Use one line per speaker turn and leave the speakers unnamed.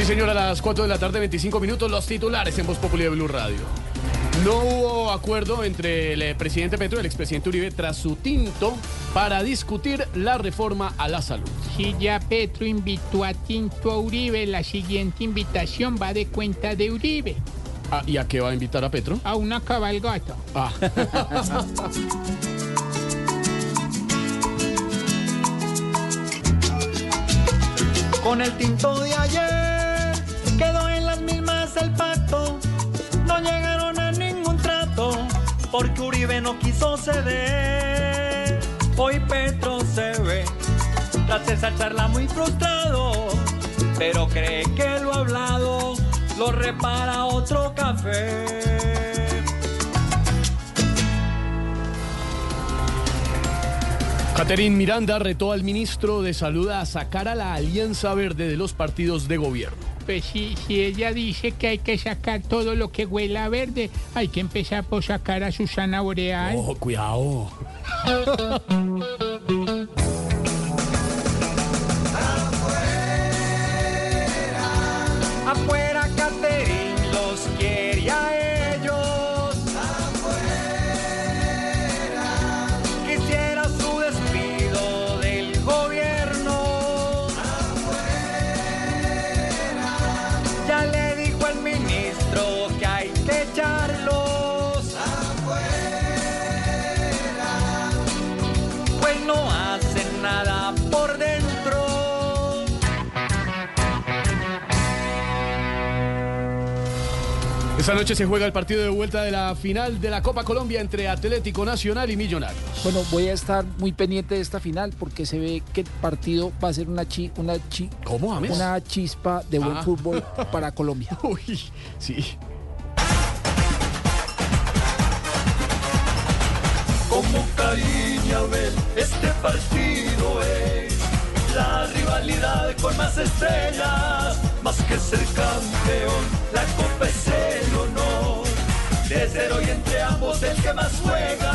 Sí, señora, a las 4 de la tarde, 25 minutos, los titulares en Voz Populi de Blue Radio. No hubo acuerdo entre el eh, presidente Petro y el expresidente Uribe tras su tinto para discutir la reforma a la salud.
Si ya Petro invitó a Tinto a Uribe, la siguiente invitación va de cuenta de Uribe
Ah, ¿Y a qué va a invitar a Petro?
a una cabalgata.
Ah.
Con el tinto de ayer porque Uribe no quiso ceder. Hoy Petro se ve tras esa charla muy frustrado, pero cree que lo hablado lo repara otro café.
Caterín Miranda retó al ministro de Salud a sacar a la Alianza Verde de los partidos de gobierno.
Pues si, si ella dice que hay que sacar todo lo que huela verde, hay que empezar por sacar a Susana Boreal.
Ojo, cuidado. Esta noche se juega el partido de vuelta de la final de la Copa Colombia entre Atlético Nacional y Millonarios.
Bueno, voy a estar muy pendiente de esta final porque se ve que el partido va a ser una chi, una chi,
¿Cómo, James?
una chispa de buen
Ah.
fútbol para Colombia.
Uy, sí.
Como cariño ver este partido es la rivalidad con más estrellas, más que ser campeón, la que más juega